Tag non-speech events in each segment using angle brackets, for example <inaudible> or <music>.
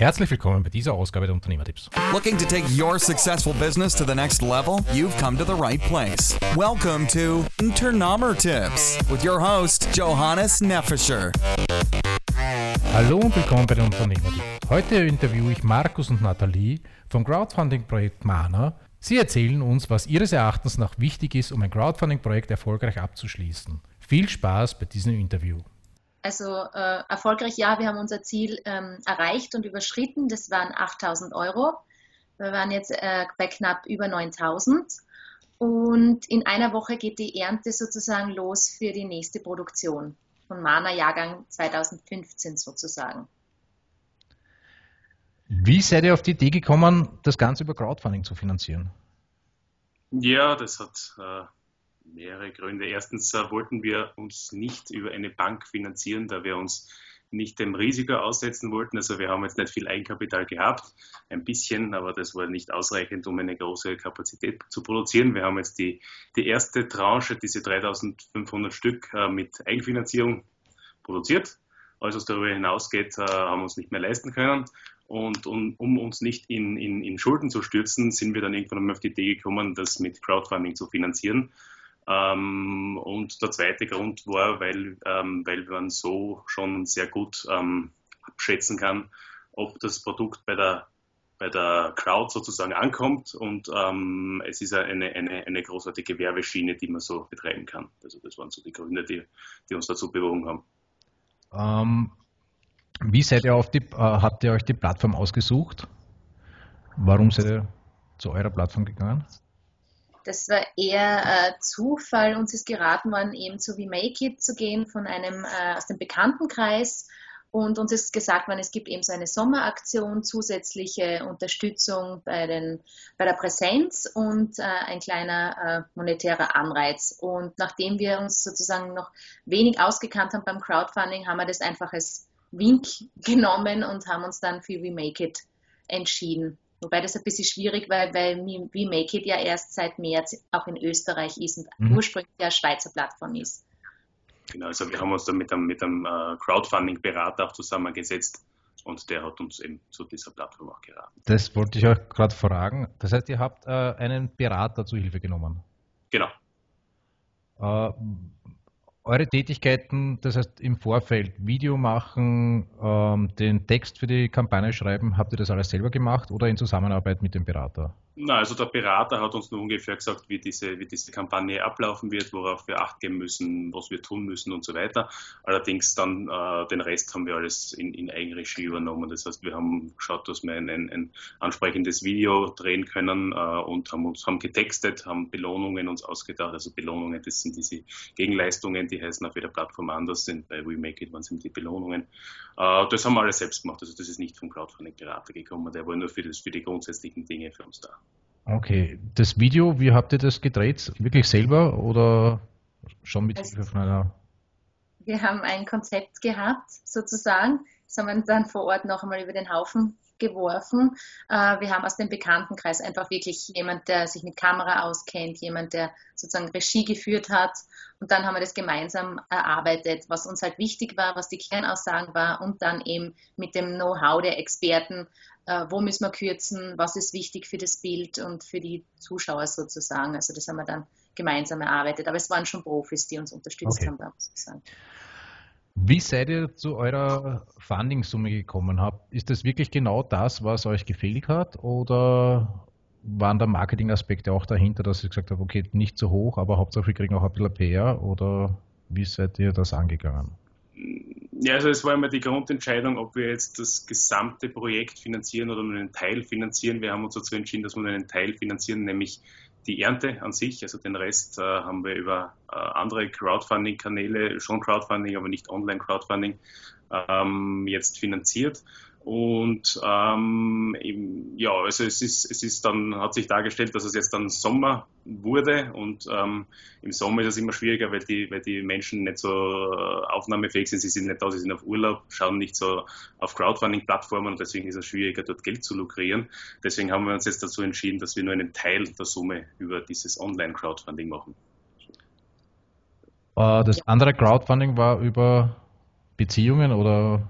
Herzlich willkommen bei dieser Ausgabe der Unternehmertipps. Looking to take your successful business to the next level? You've come to the right place. Welcome to Unternehmertipps with your host Johannes Neffischer. Hallo und willkommen bei den Unternehmertipps. Heute interviewe ich Markus und Nathalie vom Crowdfunding-Projekt Mana. Sie erzählen uns, was ihres Erachtens nach wichtig ist, um ein Crowdfunding-Projekt erfolgreich abzuschließen. Viel Spaß bei diesem Interview. Also äh, erfolgreich, ja, wir haben unser Ziel ähm, erreicht und überschritten. Das waren 8000 Euro. Wir waren jetzt äh, bei knapp über 9000. Und in einer Woche geht die Ernte sozusagen los für die nächste Produktion von Mana Jahrgang 2015 sozusagen. Wie seid ihr auf die Idee gekommen, das Ganze über Crowdfunding zu finanzieren? Ja, das hat äh, mehrere Gründe. Erstens äh, wollten wir uns nicht über eine Bank finanzieren, da wir uns nicht dem Risiko aussetzen wollten. Also wir haben jetzt nicht viel Eigenkapital gehabt, ein bisschen, aber das war nicht ausreichend, um eine große Kapazität zu produzieren. Wir haben jetzt die, die erste Tranche, diese 3500 Stück äh, mit Eigenfinanzierung produziert. Alles, was darüber hinausgeht, äh, haben wir uns nicht mehr leisten können. Und um, um uns nicht in, in, in Schulden zu stürzen, sind wir dann irgendwann mal auf die Idee gekommen, das mit Crowdfunding zu finanzieren. Ähm, und der zweite Grund war, weil, ähm, weil man so schon sehr gut ähm, abschätzen kann, ob das Produkt bei der, bei der Crowd sozusagen ankommt und ähm, es ist eine, eine, eine großartige Werbeschiene, die man so betreiben kann. Also das waren so die Gründe, die, die uns dazu bewogen haben. Ähm, wie seid ihr auf die, äh, habt ihr euch die Plattform ausgesucht? Warum seid ihr zu eurer Plattform gegangen? Das war eher äh, Zufall. Uns ist geraten worden, eben zu wie Make It zu gehen von einem äh, aus dem Bekanntenkreis. Und uns ist gesagt worden, es gibt eben so eine Sommeraktion, zusätzliche Unterstützung bei, den, bei der Präsenz und äh, ein kleiner äh, monetärer Anreiz. Und nachdem wir uns sozusagen noch wenig ausgekannt haben beim Crowdfunding, haben wir das einfach als Wink <laughs> genommen und haben uns dann für We Make It entschieden. Wobei das ein bisschen schwierig war, weil We Make It ja erst seit März auch in Österreich ist und mhm. ursprünglich ja Schweizer Plattform ist. Genau, also wir haben uns da mit einem, mit einem äh, Crowdfunding-Berater auch zusammengesetzt und der hat uns eben zu dieser Plattform auch geraten. Das wollte ich euch gerade fragen. Das heißt, ihr habt äh, einen Berater zu Hilfe genommen? Genau. Äh, eure Tätigkeiten, das heißt im Vorfeld Video machen, ähm, den Text für die Kampagne schreiben, habt ihr das alles selber gemacht oder in Zusammenarbeit mit dem Berater? Na, also der Berater hat uns nur ungefähr gesagt, wie diese, wie diese Kampagne ablaufen wird, worauf wir Acht geben müssen, was wir tun müssen und so weiter. Allerdings dann äh, den Rest haben wir alles in, in Eigenregie übernommen. Das heißt, wir haben geschaut, dass wir ein, ein, ein ansprechendes Video drehen können äh, und haben uns haben getextet, haben Belohnungen uns ausgedacht. Also Belohnungen, das sind diese Gegenleistungen, die heißen auf jeder Plattform anders sind. Bei We Make It waren sind die Belohnungen. Äh, das haben wir alles selbst gemacht. Also das ist nicht vom Crowdfunding-Berater gekommen. Der war nur für, das, für die grundsätzlichen Dinge für uns da. Okay, das Video, wie habt ihr das gedreht? Wirklich selber oder schon mit Hilfe von einer? Wir haben ein Konzept gehabt, sozusagen. Das haben wir dann vor Ort noch einmal über den Haufen geworfen. Äh, wir haben aus dem Bekanntenkreis einfach wirklich jemand, der sich mit Kamera auskennt, jemand, der sozusagen Regie geführt hat. Und dann haben wir das gemeinsam erarbeitet, was uns halt wichtig war, was die Kernaussagen war und dann eben mit dem Know-how der Experten wo müssen wir kürzen, was ist wichtig für das Bild und für die Zuschauer sozusagen. Also das haben wir dann gemeinsam erarbeitet. Aber es waren schon Profis, die uns unterstützt okay. haben, muss ich sagen. Wie seid ihr zu eurer Funding-Summe gekommen? Ist das wirklich genau das, was euch gefehlt hat? Oder waren da Marketing-Aspekte auch dahinter, dass ihr gesagt habt, okay, nicht so hoch, aber Hauptsache wir kriegen auch ein bisschen PR? Oder wie seid ihr das angegangen? Ja, also es war immer die Grundentscheidung, ob wir jetzt das gesamte Projekt finanzieren oder nur einen Teil finanzieren. Wir haben uns dazu entschieden, dass wir nur einen Teil finanzieren, nämlich die Ernte an sich. Also den Rest äh, haben wir über äh, andere Crowdfunding-Kanäle, schon Crowdfunding, aber nicht Online-Crowdfunding, ähm, jetzt finanziert. Und ähm, eben, ja, also es ist, es ist dann, hat sich dargestellt, dass es jetzt dann Sommer wurde und ähm, im Sommer ist es immer schwieriger, weil die, weil die Menschen nicht so äh, aufnahmefähig sind, sie sind nicht da, sie sind auf Urlaub, schauen nicht so auf Crowdfunding-Plattformen und deswegen ist es schwieriger, dort Geld zu lukrieren. Deswegen haben wir uns jetzt dazu entschieden, dass wir nur einen Teil der Summe über dieses Online-Crowdfunding machen. Äh, das andere Crowdfunding war über Beziehungen oder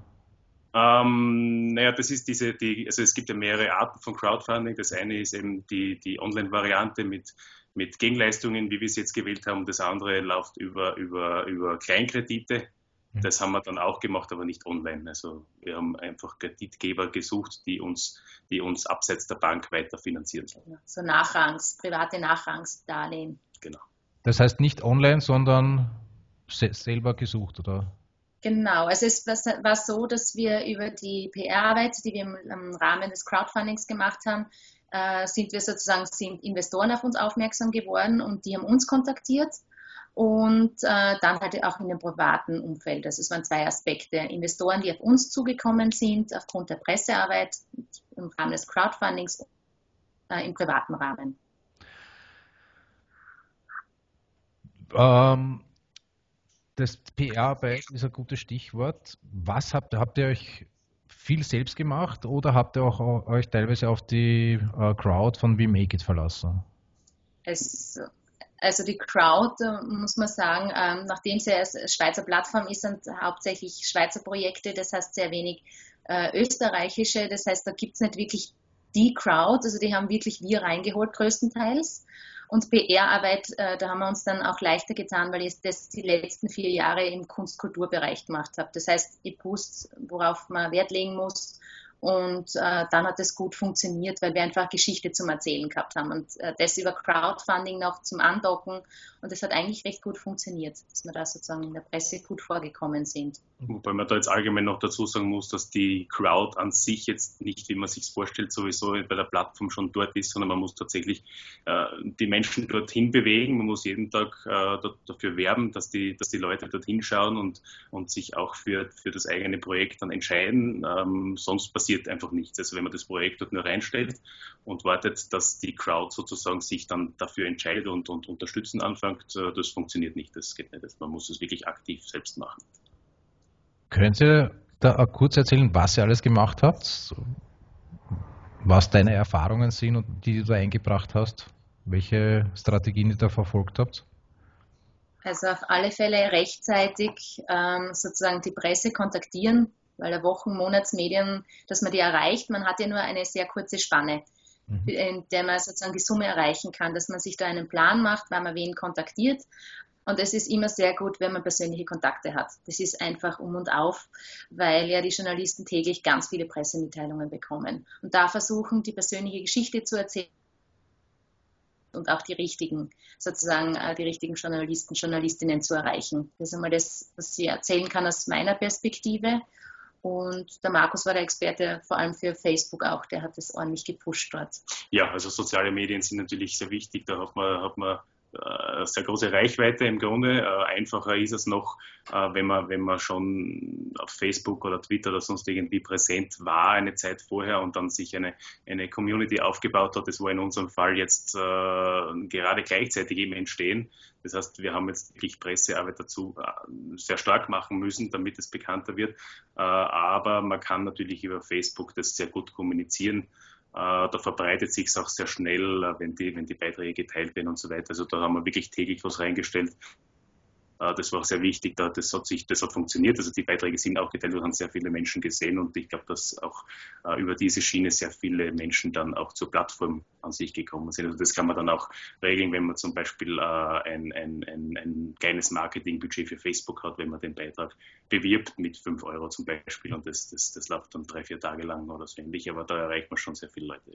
Ähm, naja, das ist diese, die, also es gibt ja mehrere Arten von Crowdfunding. Das eine ist eben die, die Online-Variante mit, mit Gegenleistungen, wie wir es jetzt gewählt haben. Das andere läuft über, über, über Kleinkredite. Mhm. Das haben wir dann auch gemacht, aber nicht online. Also wir haben einfach Kreditgeber gesucht, die uns, die uns abseits der Bank weiter finanzieren sollen. So Nachrangs, private Nachrangsdarlehen. Genau. Das heißt nicht online, sondern selber gesucht, oder? Genau, also es war so, dass wir über die PR-Arbeit, die wir im, Rahmen des Crowdfundings gemacht haben, äh, sind wir sozusagen, sind Investoren auf uns aufmerksam geworden und die haben uns kontaktiert und äh, dann halt auch in dem privaten Umfeld. Also es waren zwei Aspekte. Investoren, die auf uns zugekommen sind aufgrund der Pressearbeit im Rahmen des Crowdfundings äh, im privaten Rahmen. Ähm, das PR-Arbeit ist ein gutes Stichwort. Was habt, habt ihr euch viel selbst gemacht oder habt ihr auch euch teilweise auf die uh, Crowd von We Make It verlassen? Es, also die Crowd, äh, muss man sagen, ähm, nachdem sie als Schweizer Plattform ist, sind hauptsächlich Schweizer Projekte, das heißt sehr wenig äh, österreichische, das heißt, da gibt es nicht wirklich die Crowd, also die haben wirklich wir reingeholt größtenteils. Und PR-Arbeit, äh, da haben wir uns dann auch leichter getan, weil ich das die letzten vier Jahre im Kunst-Kulturbereich gemacht habe. Das heißt, ich wusste, worauf man Wert legen muss und äh, dann hat es gut funktioniert, weil wir einfach Geschichte zum Erzählen gehabt haben und äh, das über Crowdfunding noch zum Andocken. Und das hat eigentlich recht gut funktioniert, dass wir da sozusagen in der Presse gut vorgekommen sind. Wobei man da jetzt allgemein noch dazu sagen muss, dass die Crowd an sich jetzt nicht, wie man sich vorstellt, sowieso bei der Plattform schon dort ist, sondern man muss tatsächlich äh, die Menschen dorthin bewegen. Man muss jeden Tag äh, dafür werben, dass die, dass die Leute dorthin schauen und, und sich auch für, für das eigene Projekt dann entscheiden. Ähm, sonst passiert einfach nichts. Also wenn man das Projekt dort nur reinstellt und wartet, dass die Crowd sozusagen sich dann dafür entscheidet und, und unterstützen anfängt, äh, das funktioniert nicht. Das geht nicht. Man muss es wirklich aktiv selbst machen. Können Sie da kurz erzählen, was ihr alles gemacht habt? Was deine Erfahrungen sind und die du da eingebracht hast? Welche Strategien ihr da verfolgt habt? Also auf alle Fälle rechtzeitig ähm, sozusagen die Presse kontaktieren, weil der Wochen-, Monatsmedien, dass man die erreicht, man hat ja nur eine sehr kurze Spanne, mhm. in der man sozusagen die Summe erreichen kann, dass man sich da einen Plan macht, wann man wen kontaktiert. Und es ist immer sehr gut, wenn man persönliche Kontakte hat. Das ist einfach um und auf, weil ja die Journalisten täglich ganz viele Pressemitteilungen bekommen. Und da versuchen, die persönliche Geschichte zu erzählen und auch die richtigen, sozusagen äh, die richtigen Journalisten, Journalistinnen zu erreichen. Das ist einmal das, was ich erzählen kann aus meiner Perspektive. Und der Markus war der Experte vor allem für Facebook auch, der hat es ordentlich gepusht dort. Ja, also soziale Medien sind natürlich sehr wichtig. Da hat man, hat man sehr große Reichweite im Grunde. Äh, einfacher ist es noch, äh, wenn man, wenn man schon auf Facebook oder Twitter oder sonst irgendwie präsent war eine Zeit vorher und dann sich eine, eine Community aufgebaut hat. Das war in unserem Fall jetzt gerade gleichzeitig eben entstehen. Das heißt, wir haben jetzt wirklich Pressearbeit dazu sehr stark machen müssen, damit es bekannter wird. Aber man kann natürlich über Facebook das sehr gut kommunizieren. Äh, da verbreitet sich es auch sehr schnell, äh, wenn die, wenn die Beiträge geteilt werden und so weiter. Also da haben wir wirklich täglich was reingestellt. Äh, das war auch sehr wichtig, das hat, sich, das hat funktioniert. Also die Beiträge sind auch geteilt, wir haben sehr viele Menschen gesehen und ich glaube, dass auch äh, über diese Schiene sehr viele Menschen dann auch zur Plattform an sich gekommen sind. Also das kann man dann auch regeln, wenn man zum Beispiel äh, ein, ein, ein, ein kleines Marketingbudget für Facebook hat, wenn man den Beitrag bewirbt mit 5 Euro zum Beispiel und das, das, das läuft dann drei, vier Tage lang oder so ähnlich, aber da erreicht man schon sehr viele Leute.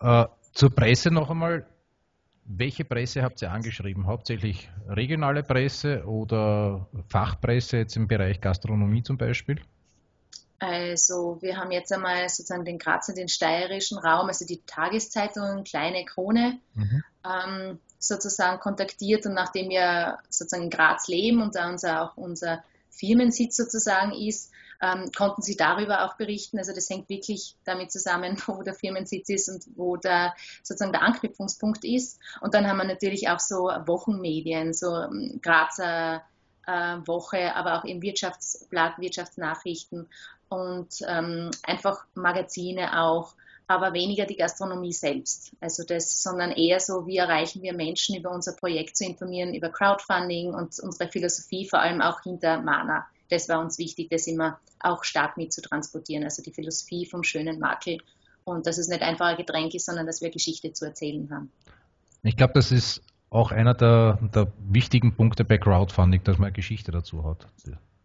Ja. Äh, zur Presse noch einmal. Welche Presse habt ihr angeschrieben? Hauptsächlich regionale Presse oder Fachpresse jetzt im Bereich Gastronomie zum Beispiel? Also wir haben jetzt einmal sozusagen den Grazer, den steirischen Raum, also die Tageszeitungen, kleine Krone, mhm. ähm, sozusagen kontaktiert und nachdem wir sozusagen in Graz leben und da unser, auch unser Firmensitz sozusagen ist, ähm, konnten sie darüber auch berichten. Also das hängt wirklich damit zusammen, <laughs> wo der Firmensitz ist und wo der sozusagen der Anknüpfungspunkt ist. Und dann haben wir natürlich auch so Wochenmedien, so ähm, Grazer äh, Woche, aber auch im Wirtschaftsblatt, Wirtschaftsnachrichten und ähm, einfach Magazine auch aber weniger die Gastronomie selbst. Also das, sondern eher so, wie erreichen wir Menschen über unser Projekt zu informieren, über Crowdfunding und unsere Philosophie, vor allem auch hinter Mana, das war uns wichtig, das immer auch stark mit zu transportieren. Also die Philosophie vom schönen Makel und dass es nicht einfach ein Getränk ist, sondern dass wir Geschichte zu erzählen haben. Ich glaube, das ist auch einer der, der, wichtigen Punkte bei Crowdfunding, dass man eine Geschichte dazu hat.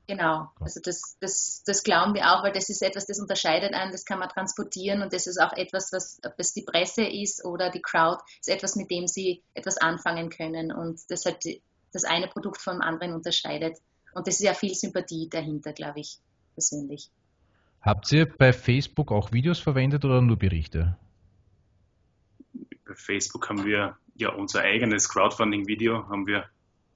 Genau, also das, das, das glauben wir auch, weil das ist etwas, das unterscheidet einen, das kann man transportieren und das ist auch etwas, was, ob es die Presse ist oder die Crowd, ist etwas, mit dem sie etwas anfangen können und das halt das eine Produkt vom anderen unterscheidet. Und das ist ja viel Sympathie dahinter, glaube ich, persönlich. Habt ihr bei Facebook auch Videos verwendet oder nur Berichte? Bei Facebook haben wir ja unser eigenes Crowdfunding-Video haben wir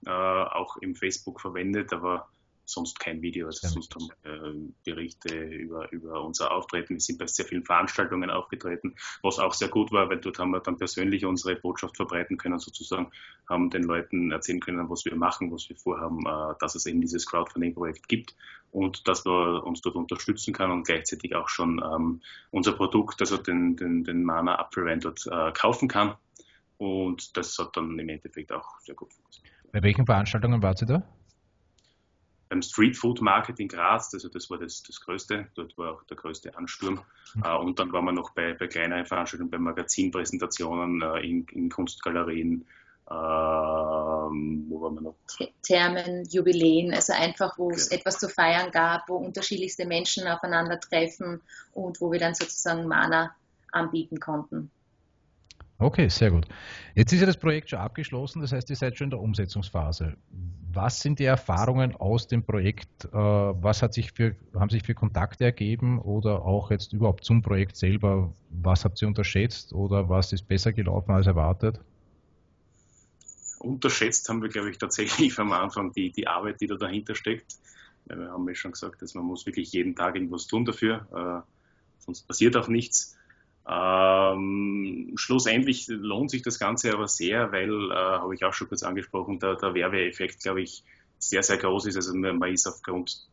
äh, auch im Facebook verwendet, aber sonst kein Video. Also sonst haben äh, Berichte über, über unser Auftreten. Wir sind bei sehr vielen Veranstaltungen aufgetreten, was auch sehr gut war, weil dort haben wir dann persönlich unsere Botschaft verbreiten können, sozusagen, haben den Leuten erzählen können, was wir machen, was wir vorhaben, äh, dass es eben dieses Crowdfunding-Projekt gibt und dass man uns dort unterstützen kann und gleichzeitig auch schon ähm, unser Produkt, also den, den, den Mana Apfelwein dort äh, kaufen kann. Und das hat dann im Endeffekt auch sehr gut funktioniert. Bei welchen Veranstaltungen wart ihr da? Beim Street Food Market in Graz, also das war das, das Größte, dort war auch der größte Ansturm. Mhm. Uh, und dann waren wir noch bei, bei kleineren Veranstaltungen, bei Magazinpräsentationen uh, in, in, Kunstgalerien. Uh, wo waren wir noch? Thermen, Jubiläen, also einfach, wo es okay. etwas zu feiern gab, wo unterschiedlichste Menschen aufeinandertreffen und wo wir dann sozusagen Mana anbieten konnten. Okay, sehr gut. Jetzt ist ja das Projekt schon abgeschlossen, das heißt, ihr seid schon in der Umsetzungsphase. Was sind die Erfahrungen aus dem Projekt? Äh, was hat sich für, haben sich für Kontakte ergeben oder auch jetzt überhaupt zum Projekt selber? Was habt ihr unterschätzt oder was ist besser gelaufen als erwartet? Unterschätzt haben wir, glaube ich, tatsächlich am Anfang die, die Arbeit, die da dahinter steckt. Wir haben ja schon gesagt, dass man muss wirklich jeden Tag irgendwas tun dafür, äh, sonst passiert auch nichts. Ähm, schlussendlich lohnt sich das Ganze aber sehr, weil, äh, habe ich auch schon kurz angesprochen, der, der Werbeeffekt, glaube ich, sehr, sehr groß ist. Also man ist aufgrund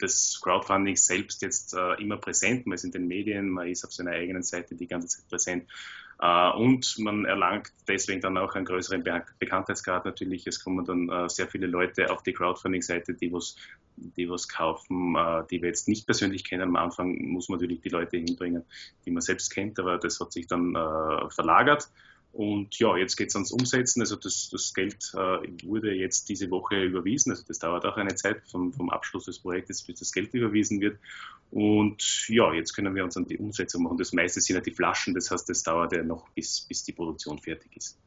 des Crowdfundings selbst jetzt äh, immer präsent, man ist in den Medien, man ist auf seiner eigenen Seite die ganze Zeit präsent. Äh, und man erlangt deswegen dann auch einen größeren Be Bekanntheitsgrad natürlich. Es kommen dann äh, sehr viele Leute auf die Crowdfunding-Seite, die was, die was kaufen, äh, die wir jetzt nicht persönlich kennen. Am Anfang muss man natürlich die Leute hinbringen, die man selbst kennt, aber das hat sich dann verlagert. Und ja, jetzt geht es ans Umsetzen. Also das, das Geld äh, wurde jetzt diese Woche überwiesen. Also das dauert auch eine Zeit vom, vom Abschluss des Projektes, bis das Geld überwiesen wird. Und ja, jetzt können wir uns an die Umsetzung machen. Das meiste sind ja die Flaschen, das heißt, das dauert ja noch, bis, bis die Produktion fertig ist.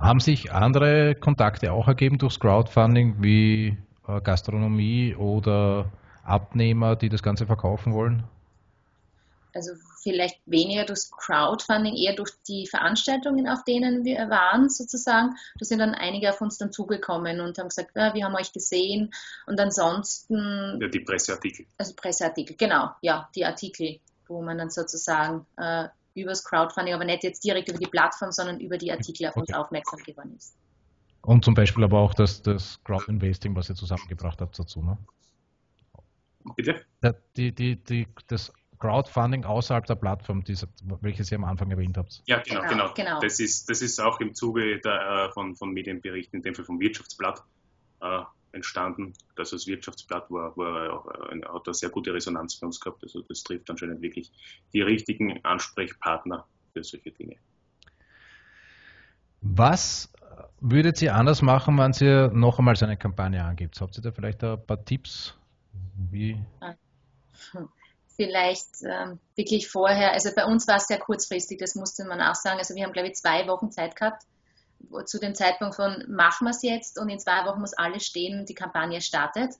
Haben sich andere Kontakte auch ergeben durchs Crowdfunding wie äh, Gastronomie oder Abnehmer, die das Ganze verkaufen wollen? Also vielleicht weniger durch Crowdfunding, eher durch die Veranstaltungen, auf denen wir waren sozusagen. Da sind dann einige auf uns dann zugekommen und haben gesagt, ja, wir haben euch gesehen. Und ansonsten... Ja, die Presseartikel. Also Presseartikel, genau, ja, die Artikel, wo man dann sozusagen äh, übers Crowdfunding, aber nicht jetzt direkt über die Plattform, sondern über die Artikel auf okay. uns aufmerksam geworden ist. Und zum Beispiel aber auch das, das Crowdinvesting, was ihr zusammengebracht habt dazu, ne? Bitte? Die, die, die, das Crowdfunding außerhalb der Plattform, die, welche Sie am Anfang erwähnt habt. Ja, genau, genau. genau. genau. Das, ist, das ist auch im Zuge der, äh, von, von Medienberichten, in dem Fall vom Wirtschaftsblatt, äh, entstanden. Das das Wirtschaftsblatt war, war, äh, hat eine sehr gute Resonanz für uns gehabt. Also das trifft anscheinend wirklich die richtigen Ansprechpartner für solche Dinge. Was würdet ihr anders machen, wenn ihr noch einmal so eine Kampagne angibt? Habt ihr da vielleicht ein paar Tipps? Wie? Vielleicht ähm, wirklich vorher, also bei uns war es sehr kurzfristig, das musste man auch sagen. Also wir haben, glaube ich, zwei Wochen Zeit gehabt, zu dem Zeitpunkt von machen wir es jetzt und in zwei Wochen muss alles stehen, die Kampagne startet.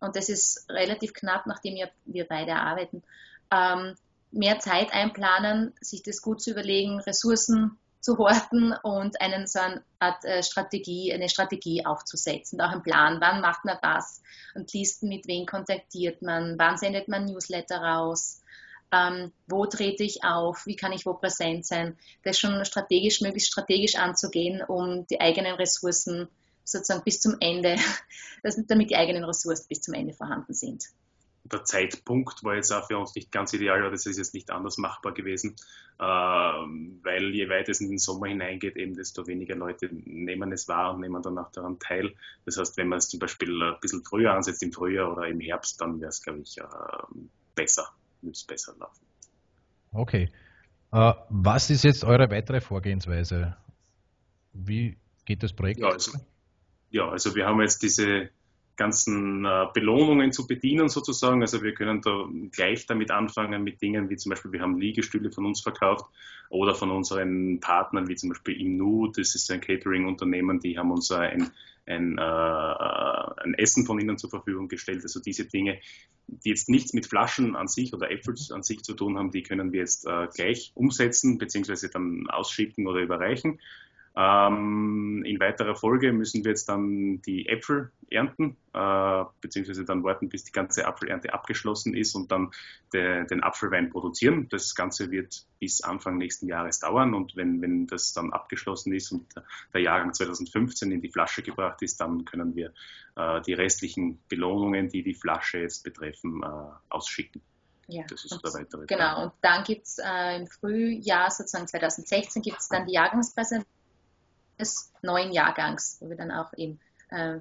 Und das ist relativ knapp, nachdem wir, wir beide arbeiten. Ähm, mehr Zeit einplanen, sich das gut zu überlegen, Ressourcen zu horten und einen so eine Art äh, Strategie, eine Strategie aufzusetzen, auch einen Plan, wann macht man was? Und Listen, mit wem kontaktiert man, wann sendet man Newsletter raus, ähm, wo trete ich auf, wie kann ich wo präsent sein, das schon strategisch, möglichst strategisch anzugehen, um die eigenen Ressourcen sozusagen bis zum Ende, <laughs> damit die eigenen Ressourcen bis zum Ende vorhanden sind. Der Zeitpunkt war jetzt auch für uns nicht ganz ideal, aber das ist jetzt nicht anders machbar gewesen, äh, weil je weiter es in den Sommer hineingeht, eben desto weniger Leute nehmen es wahr und nehmen dann auch daran teil. Das heißt, wenn man es zum Beispiel ein bisschen früher ansetzt, im Frühjahr oder im Herbst, dann wäre es, glaube ich, äh, besser, würde es besser laufen. Okay. Äh, was ist jetzt eure weitere Vorgehensweise? Wie geht das Projekt? Ja, also, ja, also wir haben jetzt diese ganzen äh, Belohnungen zu bedienen sozusagen. Also wir können da gleich damit anfangen mit Dingen wie zum Beispiel, wir haben Liegestühle von uns verkauft oder von unseren Partnern wie zum Beispiel Imnu, das ist ein Catering-Unternehmen, die haben uns ein, ein, äh, ein Essen von ihnen zur Verfügung gestellt. Also diese Dinge, die jetzt nichts mit Flaschen an sich oder Äpfel an sich zu tun haben, die können wir jetzt äh, gleich umsetzen beziehungsweise dann ausschicken oder überreichen. Ähm, in weiterer Folge müssen wir jetzt dann die Äpfel ernten, äh, beziehungsweise dann warten, bis die ganze Apfelernte abgeschlossen ist und dann de, den Apfelwein produzieren. Das Ganze wird bis Anfang nächsten Jahres dauern und wenn, wenn das dann abgeschlossen ist und der Jahrgang 2015 in die Flasche gebracht ist, dann können wir äh, die restlichen Belohnungen, die die Flasche jetzt betreffen, äh, ausschicken. Ja, das ist der weitere Genau, Plan. und dann gibt es äh, im Frühjahr, sozusagen 2016, gibt es dann die Jahrgangspräsentation des neuen Jahrgangs, wo wir dann auch eben äh,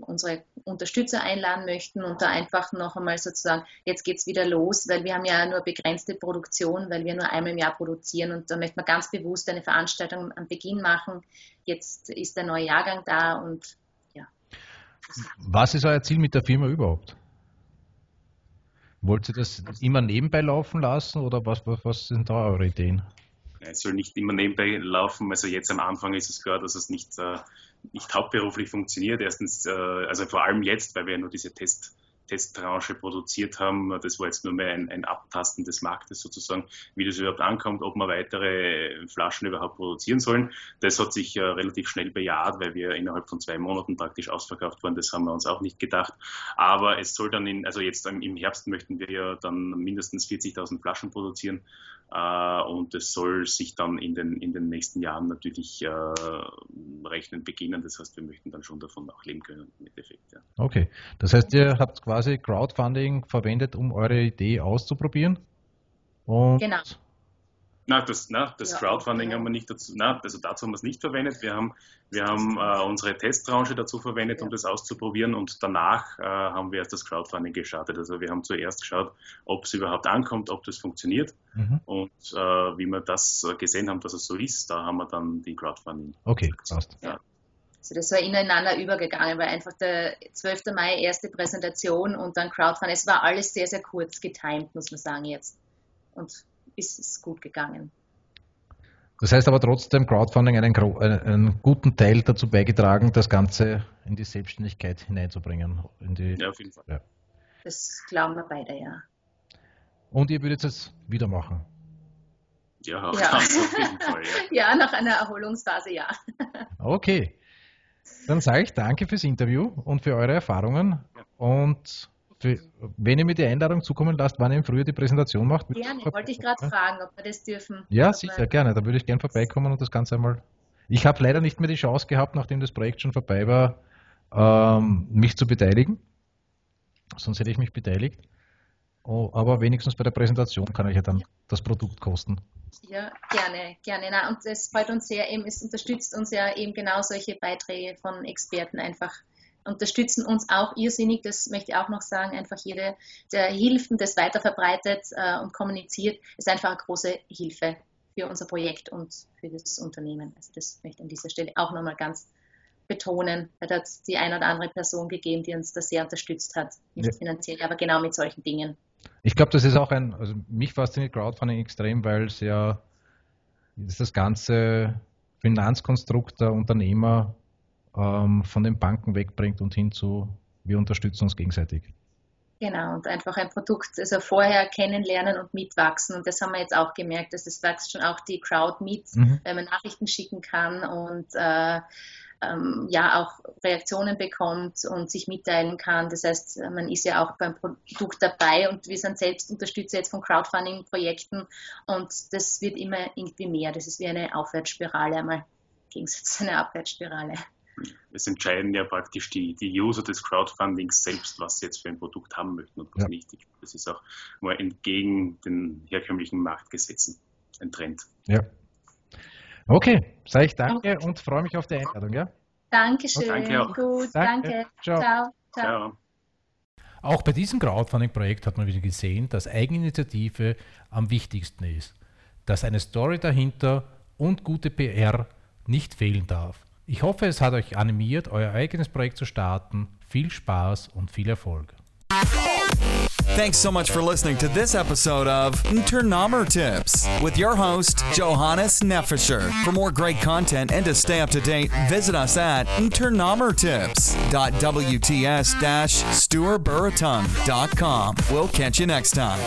unsere Unterstützer einladen möchten und da einfach noch einmal sozusagen, jetzt geht es wieder los, weil wir haben ja nur begrenzte Produktion, weil wir nur einmal im Jahr produzieren und da möchte man ganz bewusst eine Veranstaltung am Beginn machen. Jetzt ist der neue Jahrgang da und ja. Was ist euer Ziel mit der Firma überhaupt? Wollt ihr das immer nebenbei laufen lassen oder was, was, was sind da eure Ideen? Es soll nicht immer nebenbei laufen. Also jetzt am Anfang ist es klar, dass es nicht, äh, nicht hauptberuflich funktioniert. Erstens, äh, also vor allem jetzt, weil wir ja nur diese Test, Testbranche produziert haben. Das war jetzt nur mehr ein, ein, Abtasten des Marktes sozusagen, wie das überhaupt ankommt, ob wir weitere Flaschen überhaupt produzieren sollen. Das hat sich äh, relativ schnell bejaht, weil wir innerhalb von zwei Monaten praktisch ausverkauft waren. Das haben wir uns auch nicht gedacht. Aber es soll dann in, also jetzt im Herbst möchten wir ja dann mindestens 40.000 Flaschen produzieren. Äh, und es soll sich dann in den, in den nächsten Jahren natürlich äh, rechnen beginnen. Das heißt, wir möchten dann schon davon auch leben können im Endeffekt. Ja. Okay, das heißt, ihr habt quasi Crowdfunding verwendet, um eure Idee auszuprobieren? Und genau. Na, das, na, das ja. Crowdfunding haben wir nicht dazu, na, also dazu haben wir es nicht verwendet. Wir haben, wir haben äh, unsere Testbranche dazu verwendet, ja. um das auszuprobieren und danach äh, haben wir erst das Crowdfunding gestartet. Also wir haben zuerst geschaut, ob es überhaupt ankommt, ob das funktioniert mhm. und äh, wie wir das gesehen haben, dass es so ist, da haben wir dann die Crowdfunding. Okay, passt. Ja. Also das war ineinander übergegangen, weil einfach der 12. Mai erste Präsentation und dann Crowdfunding. Es war alles sehr, sehr kurz getimt, muss man sagen jetzt. Und ist es gut gegangen. Das heißt aber trotzdem Crowdfunding einen, einen, guten Teil dazu beigetragen, das Ganze in die Selbstständigkeit hineinzubringen. Die, ja, auf jeden Fall. Ja. Das glauben wir beide, ja. Und ihr würdet es wieder machen? Ja, ja. <laughs> auf jeden Fall. Ja. <laughs> ja, nach einer Erholungsphase, ja. Okay. Dann sage ich danke fürs Interview und für eure Erfahrungen. Und für, wenn ihr mir die Einladung zukommen lasst, wann ihr im Frühjahr die Präsentation macht. Gerne, wollte ich gerade fragen, ob wir das dürfen. Ja, sicher, gerne. Da würde ich gerne vorbeikommen und das Ganze einmal. Ich habe leider nicht mehr die Chance gehabt, nachdem das Projekt schon vorbei war, ähm, mich zu beteiligen. Sonst hätte ich mich beteiligt. Oh, aber wenigstens bei der Präsentation kann ich ja dann das Produkt kosten. Ja, gerne, gerne. Na, und es freut uns sehr, eben, es unterstützt uns ja eben genau solche Beiträge von Experten einfach unterstützen uns auch irrsinnig, das möchte ich auch noch sagen, einfach jede, der hilft und das weiterverbreitet äh, und kommuniziert, ist einfach eine große Hilfe für unser Projekt und für das Unternehmen. Also das möchte ich an dieser Stelle auch nochmal ganz betonen. Da hat es die eine oder andere Person gegeben, die uns da sehr unterstützt hat, nicht ja. finanziell, aber genau mit solchen Dingen. Ich glaube, das ist auch ein, also mich fasziniert Crowdfunding extrem, weil es ja das ganze Finanzkonstrukt der Unternehmer ähm, von den Banken wegbringt und hin zu, wir unterstützen uns gegenseitig. Genau, und einfach ein Produkt, also vorher kennenlernen und mitwachsen. Und das haben wir jetzt auch gemerkt, dass es wächst schon auch die Crowd mit, mhm. weil man Nachrichten schicken kann und äh, ähm, ja auch Reaktionen bekommt und sich mitteilen kann. Das heißt, man ist ja auch beim Produkt dabei und wir sind selbst Unterstützer jetzt von Crowdfunding-Projekten und das wird immer irgendwie mehr. Das ist wie eine Aufwärtsspirale, einmal im Gegensatz zu einer Abwärtsspirale. es entscheiden ja praktisch die, die User des Crowdfundings selbst, was sie jetzt für ein Produkt haben möchten und was ja. nicht. Das ist auch mal entgegen den herkömmlichen Marktgesetzen ein Trend. Ja. Okay, sage ich danke okay. und freue mich auf die Einladung. Ja? Dankeschön. danke auch. Gut, danke. danke. Ciao. Ciao. Ciao. Auch bei diesem Crowdfunding-Projekt hat man wieder gesehen, dass Eigeninitiative am wichtigsten ist, dass eine Story dahinter und gute PR nicht fehlen darf. Ich hoffe, es hat euch animiert, euer eigenes Projekt zu starten. Viel Spaß und viel Erfolg. Thanks so much for listening to this episode of Turnomer Tips with your host, Johannes Neffischer. For more great content and to stay up to date, visit us at turnomertips.wts-stuarburritung.com. We'll catch you next time.